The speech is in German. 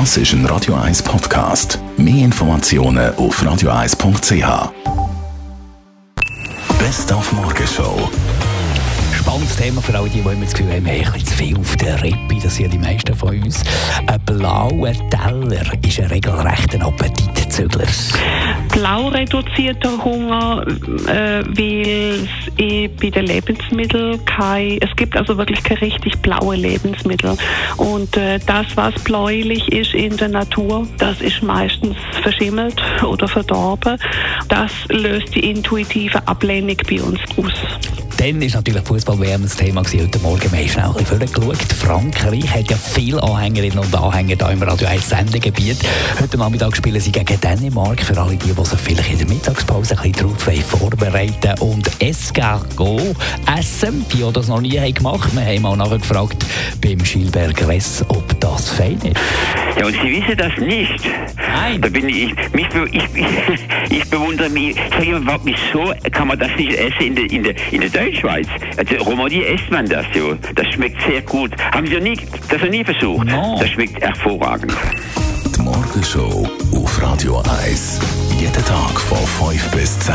Das ist ein Radio 1 Podcast. Mehr Informationen auf radio1.ch. Best auf Morgenshow spannendes Thema für alle, die, die immer das Gefühl haben, wir haben zu viel auf der Rippe. Das sind ja die meisten von uns. Ein blauer Teller ist ein regelrechter Appetitzügler. Blau reduzierter Hunger, äh, weil es bei den Lebensmitteln kein, es gibt also wirklich keine richtig blaue Lebensmittel. Und äh, das, was bläulich ist in der Natur, das ist meistens verschimmelt oder verdorben. Das löst die intuitive Ablehnung bei uns aus. Dann ist natürlich Fußball-WM das Thema heute Morgen. Wir haben schnell ein bisschen geschaut. Frankreich hat ja viele Anhängerinnen und Anhänger hier im Radio 1 Sendegebiet. Heute Nachmittag spielen sie gegen Dänemark. Für alle die, die sich vielleicht in der Mittagspause ein bisschen darauf vorbereiten Und Escargot essen, die, das noch nie haben gemacht haben. Wir haben mal nachgefragt beim Gilbert Gress, ob das fein ist. Ja, und Sie wissen das nicht. Nein. Da bin ich, mich, ich, ich, ich bewundere mich. Ich sage wieso kann man das nicht essen in der, in der, in der Deutschschweiz? Also Romandie isst man das ja. Das schmeckt sehr gut. Haben Sie noch nie, das noch nie versucht? No. Das schmeckt hervorragend. Die Morgenshow auf Radio 1. Jeden Tag von 5 bis 10.